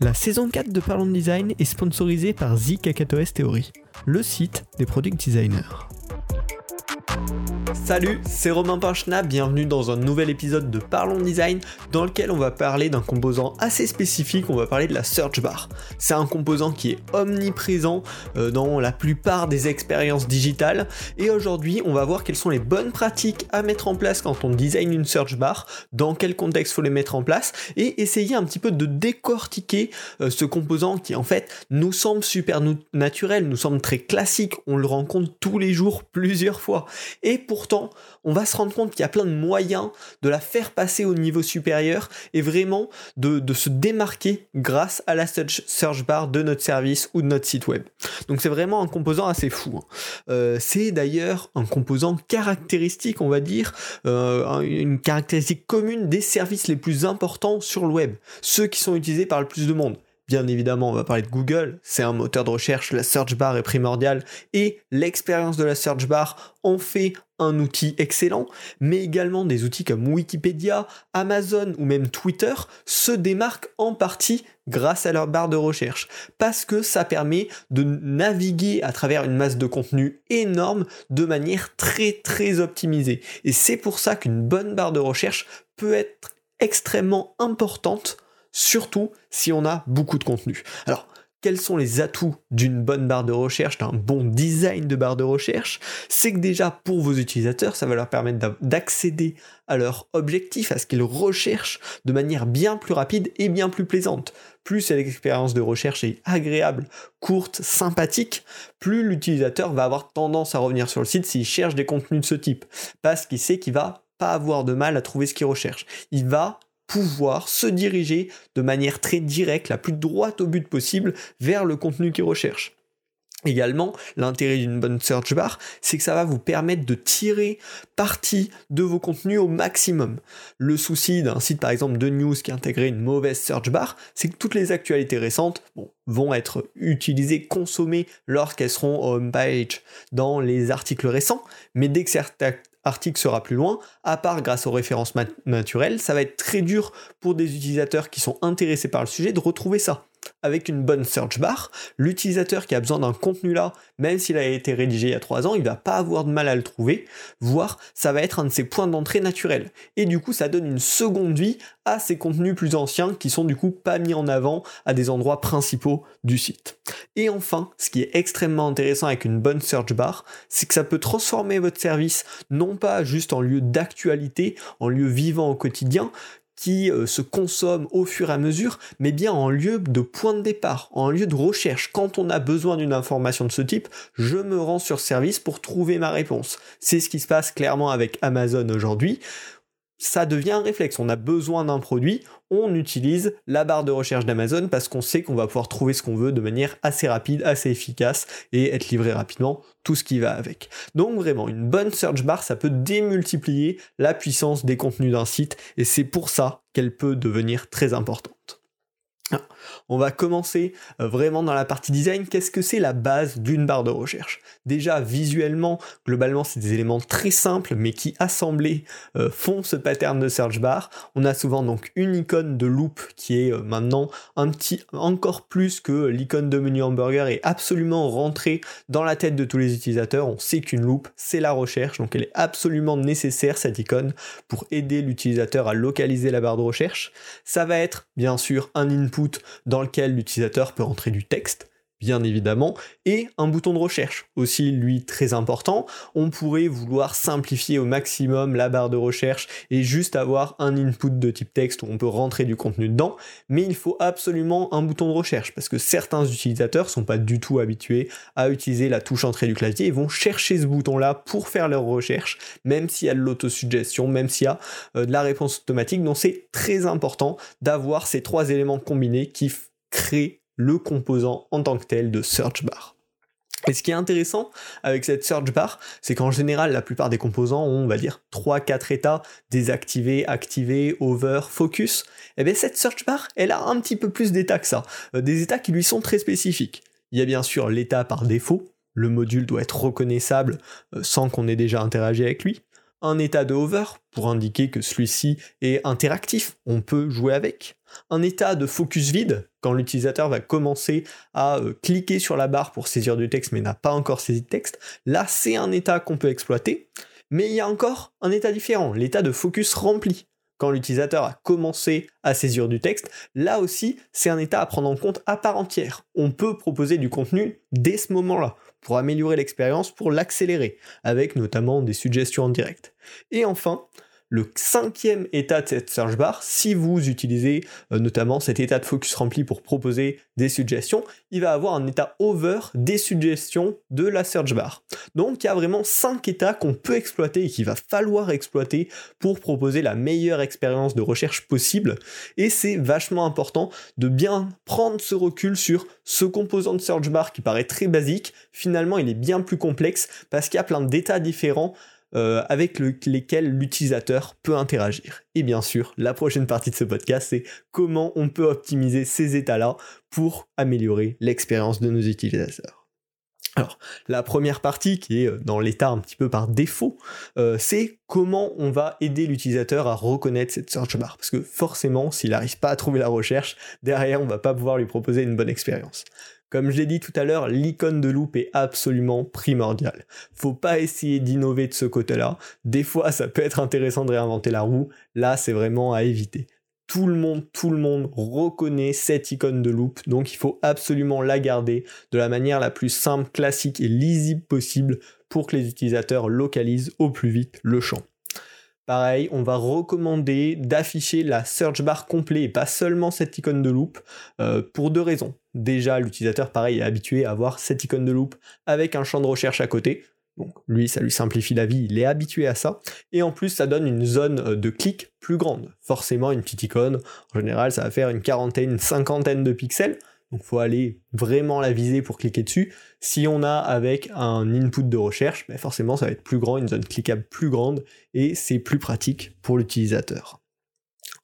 La saison 4 de Parlons de Design est sponsorisée par The Theory, le site des product designers. Salut, c'est Romain Pinchna, bienvenue dans un nouvel épisode de Parlons Design dans lequel on va parler d'un composant assez spécifique, on va parler de la search bar. C'est un composant qui est omniprésent euh, dans la plupart des expériences digitales et aujourd'hui on va voir quelles sont les bonnes pratiques à mettre en place quand on design une search bar, dans quel contexte faut les mettre en place et essayer un petit peu de décortiquer euh, ce composant qui en fait nous semble super naturel, nous semble très classique, on le rencontre tous les jours plusieurs fois et pourtant on va se rendre compte qu'il y a plein de moyens de la faire passer au niveau supérieur et vraiment de, se démarquer grâce à la search bar de notre service ou de notre site web. Donc c'est vraiment un composant assez fou. Hein. Euh, c'est d'ailleurs un composant caractéristique, on va dire, euh, une caractéristique commune des services les plus importants sur le web, ceux qui sont utilisés par le plus de monde. Bien évidemment, on va parler de Google, c'est un moteur de recherche, la search bar est primordiale. Et l'expérience de la search bar en fait un outil excellent, mais également des outils comme Wikipédia, Amazon ou même Twitter se démarquent en partie grâce à leur barre de recherche, parce que ça permet de naviguer à travers une masse de contenu énorme de manière très très optimisée. Et c'est pour ça qu'une bonne barre de recherche peut être extrêmement importante surtout si on a beaucoup de contenu. Alors, quels sont les atouts d'une bonne barre de recherche, d'un bon design de barre de recherche? C'est que déjà pour vos utilisateurs, ça va leur permettre d'accéder à leur objectif, à ce qu'ils recherchent de manière bien plus rapide et bien plus plaisante. Plus l'expérience de recherche est agréable, courte, sympathique, plus l'utilisateur va avoir tendance à revenir sur le site s'il cherche des contenus de ce type, parce qu'il sait qu'il va pas avoir de mal à trouver ce qu'il recherche. Il va pouvoir se diriger de manière très directe, la plus droite au but possible, vers le contenu qu'il recherche. Également, l'intérêt d'une bonne search bar, c'est que ça va vous permettre de tirer parti de vos contenus au maximum. Le souci d'un site par exemple de news qui a intégré une mauvaise search bar, c'est que toutes les actualités récentes vont être utilisées, consommées lorsqu'elles seront au homepage dans les articles récents, mais dès que certains article sera plus loin, à part grâce aux références naturelles, ça va être très dur pour des utilisateurs qui sont intéressés par le sujet de retrouver ça avec une bonne search bar, l'utilisateur qui a besoin d'un contenu là, même s'il a été rédigé il y a 3 ans, il va pas avoir de mal à le trouver, voire ça va être un de ses points d'entrée naturels. Et du coup, ça donne une seconde vie à ces contenus plus anciens qui sont du coup pas mis en avant à des endroits principaux du site. Et enfin, ce qui est extrêmement intéressant avec une bonne search bar, c'est que ça peut transformer votre service non pas juste en lieu d'actualité, en lieu vivant au quotidien, qui euh, se consomme au fur et à mesure, mais bien en lieu de point de départ, en lieu de recherche. Quand on a besoin d'une information de ce type, je me rends sur service pour trouver ma réponse. C'est ce qui se passe clairement avec Amazon aujourd'hui ça devient un réflexe. On a besoin d'un produit, on utilise la barre de recherche d'Amazon parce qu'on sait qu'on va pouvoir trouver ce qu'on veut de manière assez rapide, assez efficace et être livré rapidement, tout ce qui va avec. Donc vraiment, une bonne search bar, ça peut démultiplier la puissance des contenus d'un site et c'est pour ça qu'elle peut devenir très importante. On va commencer euh, vraiment dans la partie design. Qu'est-ce que c'est la base d'une barre de recherche? Déjà, visuellement, globalement, c'est des éléments très simples, mais qui assemblés euh, font ce pattern de search bar. On a souvent donc une icône de loop qui est euh, maintenant un petit, encore plus que l'icône de menu hamburger est absolument rentrée dans la tête de tous les utilisateurs. On sait qu'une loop, c'est la recherche, donc elle est absolument nécessaire cette icône pour aider l'utilisateur à localiser la barre de recherche. Ça va être bien sûr un input dans lequel l'utilisateur peut entrer du texte, bien évidemment, et un bouton de recherche, aussi lui très important. On pourrait vouloir simplifier au maximum la barre de recherche et juste avoir un input de type texte où on peut rentrer du contenu dedans, mais il faut absolument un bouton de recherche parce que certains utilisateurs sont pas du tout habitués à utiliser la touche entrée du clavier et vont chercher ce bouton-là pour faire leur recherche, même s'il y a de l'autosuggestion, même s'il y a euh, de la réponse automatique. Donc c'est très important d'avoir ces trois éléments combinés qui créent le composant en tant que tel de search bar. Et ce qui est intéressant avec cette search bar, c'est qu'en général, la plupart des composants ont, on va dire, 3-4 états, désactivé, activé, over, focus. Et eh bien cette search bar, elle a un petit peu plus d'états que ça. Euh, des états qui lui sont très spécifiques. Il y a bien sûr l'état par défaut. Le module doit être reconnaissable euh, sans qu'on ait déjà interagi avec lui. Un état de hover pour indiquer que celui-ci est interactif, on peut jouer avec, un état de focus vide quand l'utilisateur va commencer à euh, cliquer sur la barre pour saisir du texte mais n'a pas encore saisi de texte, là c'est un état qu'on peut exploiter, mais il y a encore un état différent, l'état de focus rempli. Quand l'utilisateur a commencé à saisir du texte, là aussi c'est un état à prendre en compte à part entière. On peut proposer du contenu dès ce moment-là pour améliorer l'expérience, pour l'accélérer, avec notamment des suggestions en direct. Et enfin, le cinquième état de cette search bar, si vous utilisez euh, notamment cet état de focus rempli pour proposer des suggestions, il va avoir un état over des suggestions de la search bar. Donc il y a vraiment cinq états qu'on peut exploiter et qu'il va falloir exploiter pour proposer la meilleure expérience de recherche possible. Et c'est vachement important de bien prendre ce recul sur ce composant de search bar qui paraît très basique. Finalement, il est bien plus complexe parce qu'il y a plein d'états différents euh, avec lesquels l'utilisateur peut interagir. Et bien sûr, la prochaine partie de ce podcast, c'est comment on peut optimiser ces états-là pour améliorer l'expérience de nos utilisateurs. Alors, la première partie, qui est euh, dans l'état un petit peu par défaut, euh, c'est comment on va aider l'utilisateur à reconnaître cette search bar. Parce que forcément, s'il n'arrive pas à trouver la recherche, derrière, on va pas pouvoir lui proposer une bonne expérience. Comme je l'ai dit tout à l'heure, l'icône de loupe est absolument primordiale. Faut pas essayer d'innover de ce côté-là. Des fois, ça peut être intéressant de réinventer la roue. Là, c'est vraiment à éviter. Tout le monde, tout le monde reconnaît cette icône de loupe, donc il faut absolument la garder de la manière la plus simple, classique et lisible possible pour que les utilisateurs localisent au plus vite le champ. Pareil, on va recommander d'afficher la search bar complet et pas seulement cette icône de loupe euh, pour deux raisons. Déjà, l'utilisateur, pareil, est habitué à avoir cette icône de loupe avec un champ de recherche à côté. Donc lui, ça lui simplifie la vie, il est habitué à ça. Et en plus, ça donne une zone euh, de clic plus grande. Forcément, une petite icône, en général, ça va faire une quarantaine, une cinquantaine de pixels. Donc faut aller vraiment la viser pour cliquer dessus. Si on a avec un input de recherche, ben forcément ça va être plus grand, une zone cliquable plus grande, et c'est plus pratique pour l'utilisateur.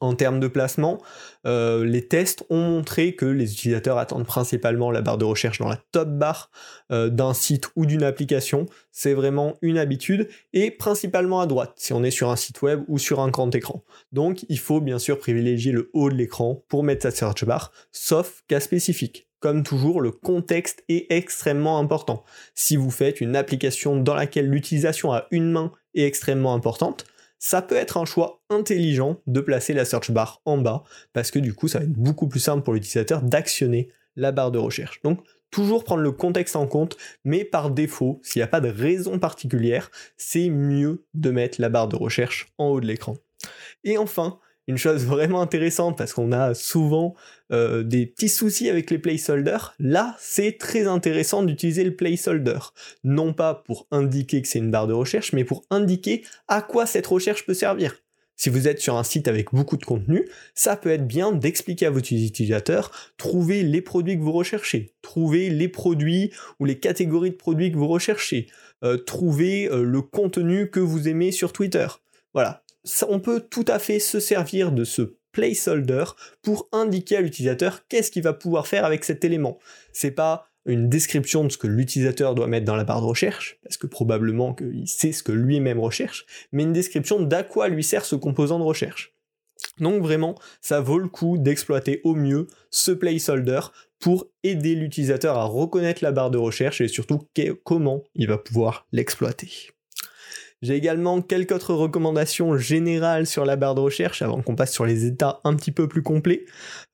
En termes de placement, euh, les tests ont montré que les utilisateurs attendent principalement la barre de recherche dans la top bar euh, d'un site ou d'une application. C'est vraiment une habitude et principalement à droite si on est sur un site web ou sur un grand écran. Donc il faut bien sûr privilégier le haut de l'écran pour mettre sa search bar, sauf cas spécifique. Comme toujours, le contexte est extrêmement important. Si vous faites une application dans laquelle l'utilisation à une main est extrêmement importante, ça peut être un choix intelligent de placer la search bar en bas, parce que du coup, ça va être beaucoup plus simple pour l'utilisateur d'actionner la barre de recherche. Donc, toujours prendre le contexte en compte, mais par défaut, s'il n'y a pas de raison particulière, c'est mieux de mettre la barre de recherche en haut de l'écran. Et enfin, une chose vraiment intéressante parce qu'on a souvent euh, des petits soucis avec les placeholders. Là, c'est très intéressant d'utiliser le placeholder. Non pas pour indiquer que c'est une barre de recherche, mais pour indiquer à quoi cette recherche peut servir. Si vous êtes sur un site avec beaucoup de contenu, ça peut être bien d'expliquer à vos utilisateurs, trouver les produits que vous recherchez, trouver les produits ou les catégories de produits que vous recherchez, euh, trouver euh, le contenu que vous aimez sur Twitter. Voilà, on peut tout à fait se servir de ce placeholder pour indiquer à l'utilisateur qu'est-ce qu'il va pouvoir faire avec cet élément. C'est pas une description de ce que l'utilisateur doit mettre dans la barre de recherche, parce que probablement qu'il sait ce que lui-même recherche, mais une description d'à quoi lui sert ce composant de recherche. Donc vraiment, ça vaut le coup d'exploiter au mieux ce placeholder pour aider l'utilisateur à reconnaître la barre de recherche et surtout comment il va pouvoir l'exploiter. J'ai également quelques autres recommandations générales sur la barre de recherche avant qu'on passe sur les états un petit peu plus complets.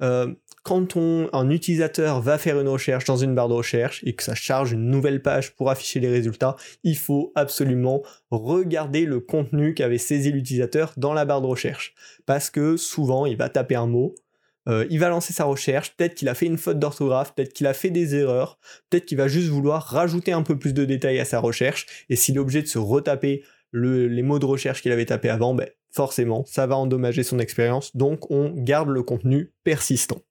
Euh, quand un utilisateur va faire une recherche dans une barre de recherche et que ça charge une nouvelle page pour afficher les résultats, il faut absolument regarder le contenu qu'avait saisi l'utilisateur dans la barre de recherche. Parce que souvent, il va taper un mot, euh, il va lancer sa recherche, peut-être qu'il a fait une faute d'orthographe, peut-être qu'il a fait des erreurs, peut-être qu'il va juste vouloir rajouter un peu plus de détails à sa recherche, et s'il est obligé de se retaper les mots de recherche qu'il avait tapé avant, ben, forcément, ça va endommager son expérience, donc on garde le contenu persistant.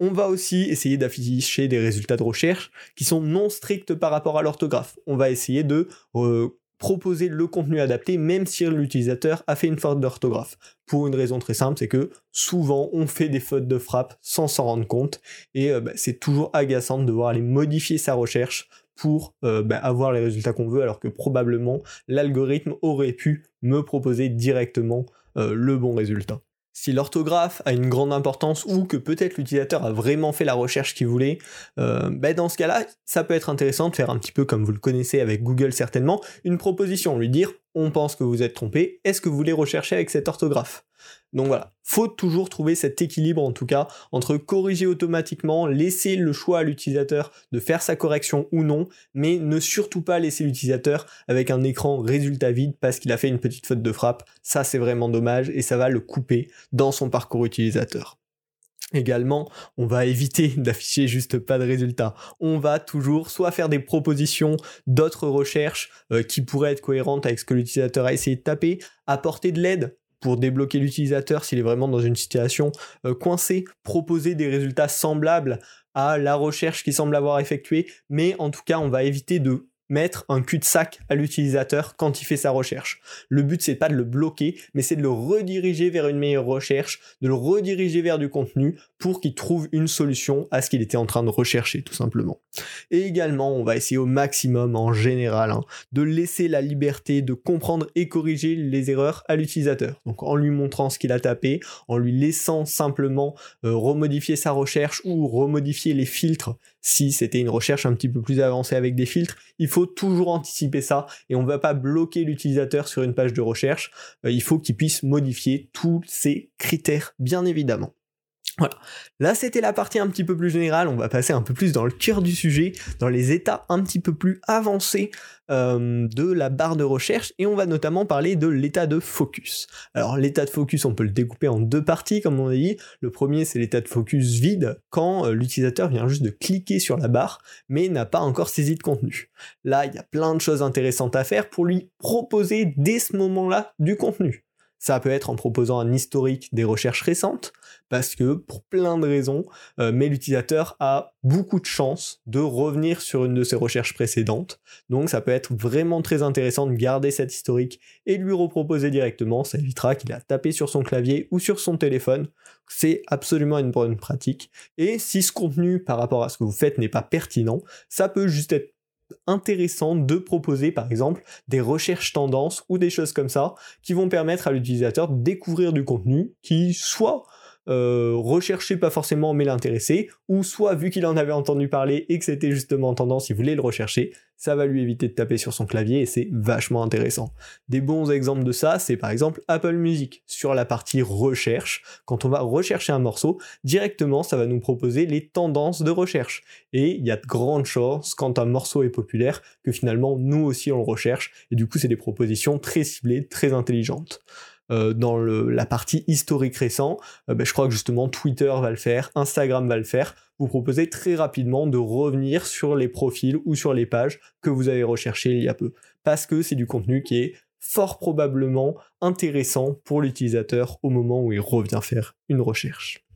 On va aussi essayer d'afficher des résultats de recherche qui sont non stricts par rapport à l'orthographe. On va essayer de euh, proposer le contenu adapté même si l'utilisateur a fait une faute d'orthographe. Pour une raison très simple, c'est que souvent on fait des fautes de frappe sans s'en rendre compte et euh, ben, c'est toujours agaçant de devoir aller modifier sa recherche pour euh, bah, avoir les résultats qu'on veut, alors que probablement l'algorithme aurait pu me proposer directement euh, le bon résultat. Si l'orthographe a une grande importance ou que peut-être l'utilisateur a vraiment fait la recherche qu'il voulait, euh, bah, dans ce cas-là, ça peut être intéressant de faire un petit peu comme vous le connaissez avec Google certainement, une proposition, lui dire on pense que vous êtes trompé, est-ce que vous voulez rechercher avec cette orthographe? Donc voilà, faut toujours trouver cet équilibre en tout cas entre corriger automatiquement, laisser le choix à l'utilisateur de faire sa correction ou non, mais ne surtout pas laisser l'utilisateur avec un écran résultat vide parce qu'il a fait une petite faute de frappe. Ça c'est vraiment dommage et ça va le couper dans son parcours utilisateur. Également, on va éviter d'afficher juste pas de résultats. On va toujours soit faire des propositions d'autres recherches euh, qui pourraient être cohérentes avec ce que l'utilisateur a essayé de taper, apporter de l'aide pour débloquer l'utilisateur s'il est vraiment dans une situation euh, coincée, proposer des résultats semblables à la recherche qu'il semble avoir effectuée, mais en tout cas on va éviter de mettre un cul-de-sac à l'utilisateur quand il fait sa recherche. Le but c'est pas de le bloquer, mais c'est de le rediriger vers une meilleure recherche, de le rediriger vers du contenu pour qu'il trouve une solution à ce qu'il était en train de rechercher tout simplement. Et également, on va essayer au maximum en général hein, de laisser la liberté de comprendre et corriger les erreurs à l'utilisateur. Donc en lui montrant ce qu'il a tapé, en lui laissant simplement euh, remodifier sa recherche ou remodifier les filtres si c'était une recherche un petit peu plus avancée avec des filtres, il faut toujours anticiper ça et on ne va pas bloquer l'utilisateur sur une page de recherche, euh, il faut qu'il puisse modifier tous ces critères bien évidemment. Voilà. Là, c'était la partie un petit peu plus générale. On va passer un peu plus dans le cœur du sujet, dans les états un petit peu plus avancés euh, de la barre de recherche, et on va notamment parler de l'état de focus. Alors, l'état de focus, on peut le découper en deux parties, comme on a dit. Le premier, c'est l'état de focus vide, quand euh, l'utilisateur vient juste de cliquer sur la barre, mais n'a pas encore saisi de contenu. Là, il y a plein de choses intéressantes à faire pour lui proposer dès ce moment-là du contenu. Ça peut être en proposant un historique des recherches récentes, parce que pour plein de raisons, euh, mais l'utilisateur a beaucoup de chances de revenir sur une de ses recherches précédentes. Donc ça peut être vraiment très intéressant de garder cet historique et de lui reproposer directement. Ça évitera qu'il a tapé sur son clavier ou sur son téléphone. C'est absolument une bonne pratique. Et si ce contenu par rapport à ce que vous faites n'est pas pertinent, ça peut juste être intéressant de proposer par exemple des recherches tendances ou des choses comme ça qui vont permettre à l'utilisateur de découvrir du contenu qui soit euh, rechercher pas forcément mais l'intéresser, ou soit vu qu'il en avait entendu parler et que c'était justement en tendance, il voulait le rechercher, ça va lui éviter de taper sur son clavier et c'est vachement intéressant. Des bons exemples de ça, c'est par exemple Apple Music. Sur la partie recherche, quand on va rechercher un morceau, directement ça va nous proposer les tendances de recherche. Et il y a de grandes chances quand un morceau est populaire que finalement nous aussi on le recherche et du coup c'est des propositions très ciblées, très intelligentes. Euh, dans la partie historique récent, euh, ben, je crois que justement Twitter va le faire, Instagram va le faire, vous proposez très rapidement de revenir sur les profils ou sur les pages que vous avez recherchées il y a peu. Parce que c'est du contenu qui est fort probablement intéressant pour l'utilisateur au moment où il revient faire une recherche.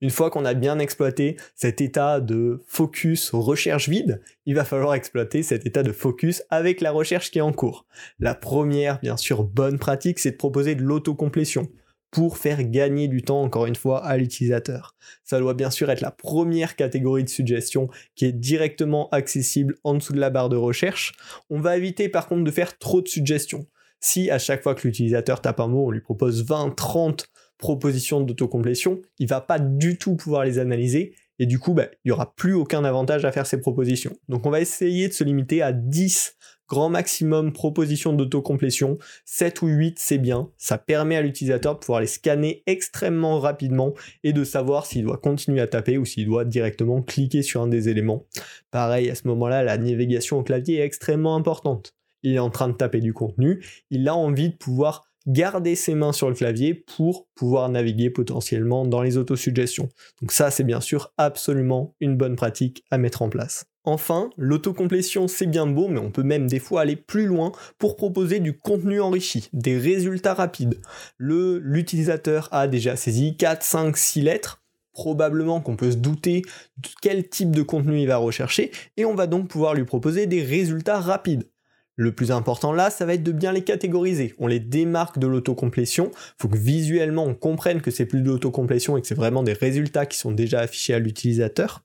Une fois qu'on a bien exploité cet état de focus recherche vide, il va falloir exploiter cet état de focus avec la recherche qui est en cours. La première, bien sûr, bonne pratique, c'est de proposer de l'autocomplétion pour faire gagner du temps, encore une fois, à l'utilisateur. Ça doit bien sûr être la première catégorie de suggestion qui est directement accessible en dessous de la barre de recherche. On va éviter par contre de faire trop de suggestions. Si à chaque fois que l'utilisateur tape un mot, on lui propose 20, 30 propositions d'autocomplétion, il va pas du tout pouvoir les analyser et du coup, bah, il n'y aura plus aucun avantage à faire ces propositions. Donc on va essayer de se limiter à 10 grand maximum propositions d'autocomplétion, 7 ou 8 c'est bien, ça permet à l'utilisateur de pouvoir les scanner extrêmement rapidement et de savoir s'il doit continuer à taper ou s'il doit directement cliquer sur un des éléments. Pareil, à ce moment-là, la navigation au clavier est extrêmement importante. Il est en train de taper du contenu, il a envie de pouvoir garder ses mains sur le clavier pour pouvoir naviguer potentiellement dans les autosuggestions. Donc ça, c'est bien sûr absolument une bonne pratique à mettre en place. Enfin, l'autocomplétion c'est bien beau, mais on peut même des fois aller plus loin pour proposer du contenu enrichi, des résultats rapides. Le, l'utilisateur a déjà saisi 4, 5, 6 lettres, probablement qu'on peut se douter de quel type de contenu il va rechercher, et on va donc pouvoir lui proposer des résultats rapides. Le plus important là, ça va être de bien les catégoriser. On les démarque de l'autocomplétion. Il faut que visuellement on comprenne que c'est plus de l'autocomplétion et que c'est vraiment des résultats qui sont déjà affichés à l'utilisateur.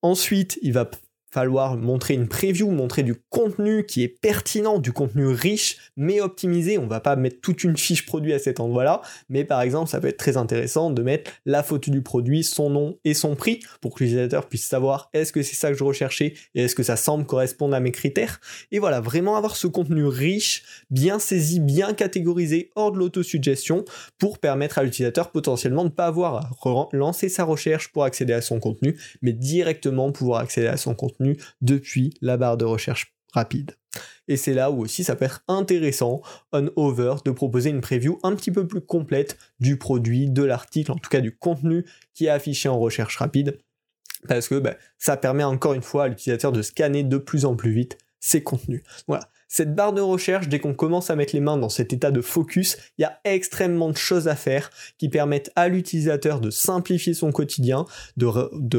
Ensuite, il va falloir montrer une preview, montrer du contenu qui est pertinent, du contenu riche, mais optimisé. On va pas mettre toute une fiche produit à cet endroit-là, mais par exemple, ça peut être très intéressant de mettre la photo du produit, son nom et son prix pour que l'utilisateur puisse savoir est-ce que c'est ça que je recherchais et est-ce que ça semble correspondre à mes critères. Et voilà, vraiment avoir ce contenu riche, bien saisi, bien catégorisé, hors de l'autosuggestion pour permettre à l'utilisateur potentiellement de ne pas avoir à lancer sa recherche pour accéder à son contenu, mais directement pouvoir accéder à son contenu depuis la barre de recherche rapide. Et c'est là où aussi ça peut être intéressant, on over, de proposer une preview un petit peu plus complète du produit, de l'article, en tout cas du contenu qui est affiché en recherche rapide, parce que bah, ça permet encore une fois à l'utilisateur de scanner de plus en plus vite ses contenus. Voilà, cette barre de recherche, dès qu'on commence à mettre les mains dans cet état de focus, il y a extrêmement de choses à faire qui permettent à l'utilisateur de simplifier son quotidien, de,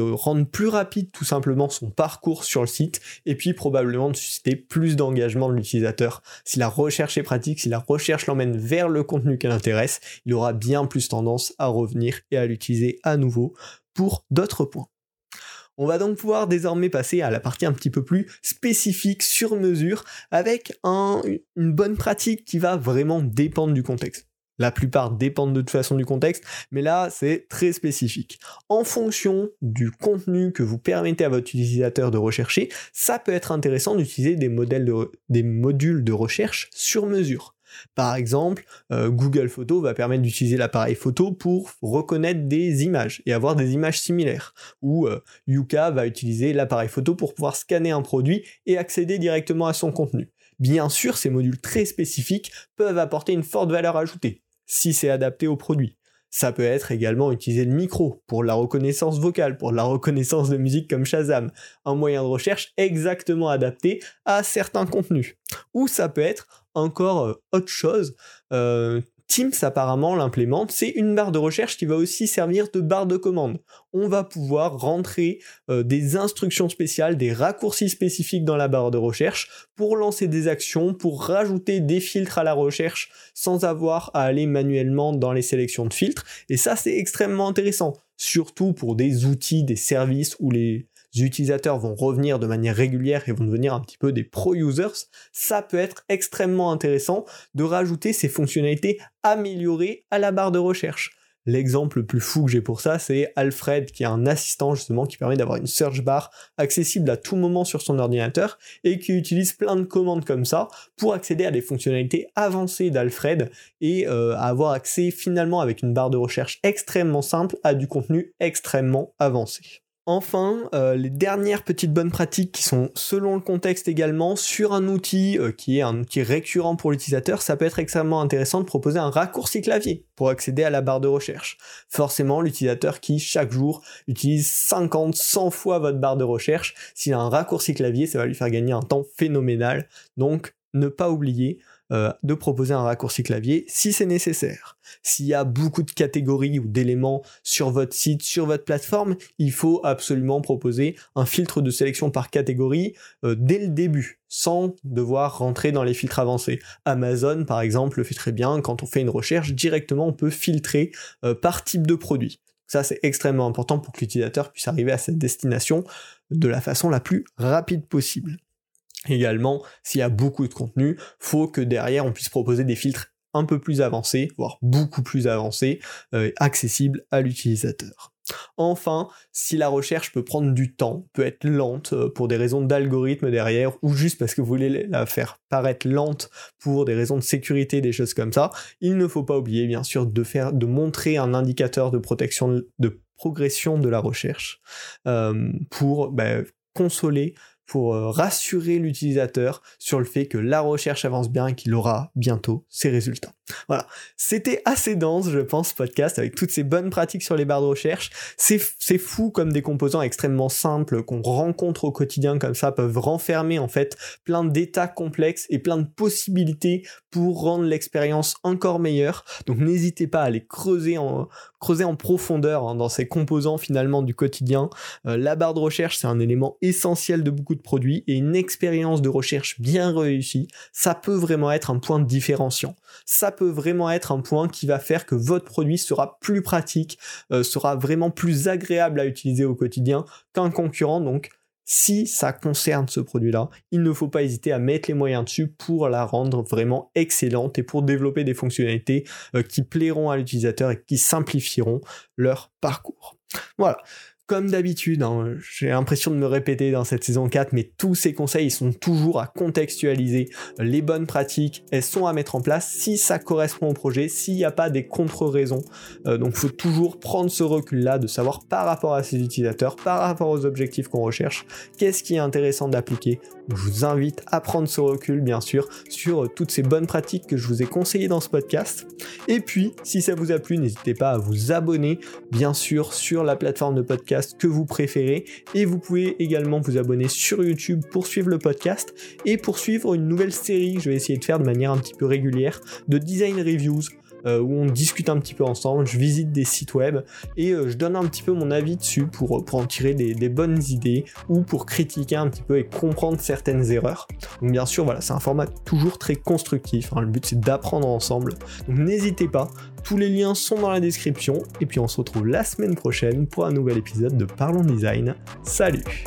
rendre plus rapide tout simplement son parcours sur le site, et puis probablement de susciter plus d'engagement de l'utilisateur. Si la recherche est pratique, si la recherche l'emmène vers le contenu qui l'intéresse, il aura bien plus tendance à revenir et à l'utiliser à nouveau pour d'autres points. On va donc pouvoir désormais passer à la partie un petit peu plus spécifique sur mesure avec une bonne pratique qui va vraiment dépendre du contexte. La plupart dépendent de toute façon du contexte, mais là c'est très spécifique. En fonction du contenu que vous permettez à votre utilisateur de rechercher, ça peut être intéressant d'utiliser des, des modules de recherche sur mesure. Par exemple, euh, Google Photos va permettre d'utiliser l'appareil photo pour reconnaître des images et avoir des images similaires. Ou euh, Yuka va utiliser l'appareil photo pour pouvoir scanner un produit et accéder directement à son contenu. Bien sûr, ces modules très spécifiques peuvent apporter une forte valeur ajoutée, si c'est adapté au produit. Ça peut être également utiliser le micro pour la reconnaissance vocale, pour la reconnaissance de musique comme Shazam, un moyen de recherche exactement adapté à certains contenus. Ou ça peut être encore euh, autre chose. Euh, Teams apparemment l'implémente, c'est une barre de recherche qui va aussi servir de barre de commande. On va pouvoir rentrer euh, des instructions spéciales, des raccourcis spécifiques dans la barre de recherche pour lancer des actions, pour rajouter des filtres à la recherche sans avoir à aller manuellement dans les sélections de filtres. Et ça c'est extrêmement intéressant, surtout pour des outils, des services où les utilisateurs vont revenir de manière régulière et vont devenir un petit peu des pro-users, ça peut être extrêmement intéressant de rajouter ces fonctionnalités améliorées à la barre de recherche. L'exemple le plus fou que j'ai pour ça, c'est Alfred, qui est un assistant justement qui permet d'avoir une search bar accessible à tout moment sur son ordinateur et qui utilise plein de commandes comme ça pour accéder à des fonctionnalités avancées d'Alfred et euh, avoir accès finalement avec une barre de recherche extrêmement simple à du contenu extrêmement avancé. Enfin, euh, les dernières petites bonnes pratiques qui sont selon le contexte également sur un outil euh, qui est un outil récurrent pour l'utilisateur, ça peut être extrêmement intéressant de proposer un raccourci clavier pour accéder à la barre de recherche. Forcément, l'utilisateur qui chaque jour utilise 50, 100 fois votre barre de recherche, s'il a un raccourci clavier, ça va lui faire gagner un temps phénoménal. Donc, ne pas oublier euh, de proposer un raccourci clavier si c'est nécessaire. S'il y a beaucoup de catégories ou d'éléments sur votre site, sur votre plateforme, il faut absolument proposer un filtre de sélection par catégorie euh, dès le début, sans devoir rentrer dans les filtres avancés. Amazon, par exemple, le fait très bien. Quand on fait une recherche, directement, on peut filtrer euh, par type de produit. Ça, c'est extrêmement important pour que l'utilisateur puisse arriver à cette destination de la façon la plus rapide possible. Également, s'il y a beaucoup de contenu, faut que derrière on puisse proposer des filtres un peu plus avancés, voire beaucoup plus avancés, euh, accessibles à l'utilisateur. Enfin, si la recherche peut prendre du temps, peut être lente euh, pour des raisons d'algorithme derrière, ou juste parce que vous voulez la faire paraître lente pour des raisons de sécurité, des choses comme ça, il ne faut pas oublier bien sûr de faire, de montrer un indicateur de protection, de progression de la recherche euh, pour bah, consoler pour euh, rassurer l'utilisateur sur le fait que la recherche avance bien et qu'il aura bientôt ses résultats. Voilà, c'était assez dense, je pense, podcast, avec toutes ces bonnes pratiques sur les barres de recherche. C'est fou comme des composants extrêmement simples qu'on rencontre au quotidien comme ça peuvent renfermer en fait plein d'états complexes et plein de possibilités pour rendre l'expérience encore meilleure. Donc n'hésitez pas à les creuser en, creuser en profondeur hein, dans ces composants finalement du quotidien. Euh, la barre de recherche, c'est un élément essentiel de beaucoup de produits et une expérience de recherche bien réussie, ça peut vraiment être un point différenciant. Ça peut vraiment être un point qui va faire que votre produit sera plus pratique, euh, sera vraiment plus agréable à utiliser au quotidien qu'un concurrent. Donc si ça concerne ce produit-là, il ne faut pas hésiter à mettre les moyens dessus pour la rendre vraiment excellente et pour développer des fonctionnalités euh, qui plairont à l'utilisateur et qui simplifieront leur parcours. Voilà. Comme d'habitude, hein, j'ai l'impression de me répéter dans cette saison 4, mais tous ces conseils ils sont toujours à contextualiser. Les bonnes pratiques, elles sont à mettre en place si ça correspond au projet, s'il n'y a pas des contre-raisons. Euh, donc il faut toujours prendre ce recul-là de savoir par rapport à ses utilisateurs, par rapport aux objectifs qu'on recherche, qu'est-ce qui est intéressant d'appliquer. Je vous invite à prendre ce recul, bien sûr, sur euh, toutes ces bonnes pratiques que je vous ai conseillées dans ce podcast. Et puis, si ça vous a plu, n'hésitez pas à vous abonner, bien sûr, sur la plateforme de podcast que vous préférez. Et vous pouvez également vous abonner sur YouTube pour suivre le podcast et pour suivre une nouvelle série que je vais essayer de faire de manière un petit peu régulière de design reviews euh, où on discute un petit peu ensemble, je visite des sites web et euh, je donne un petit peu mon avis dessus pour, en tirer des, bonnes idées ou pour critiquer un petit peu et comprendre certaines erreurs. Donc bien sûr, voilà, c'est un format toujours très constructif. Hein. le but c'est d'apprendre ensemble. Donc n'hésitez pas, tous les liens sont dans la description et puis on se retrouve la semaine prochaine pour un nouvel épisode de Parlons Design. Salut.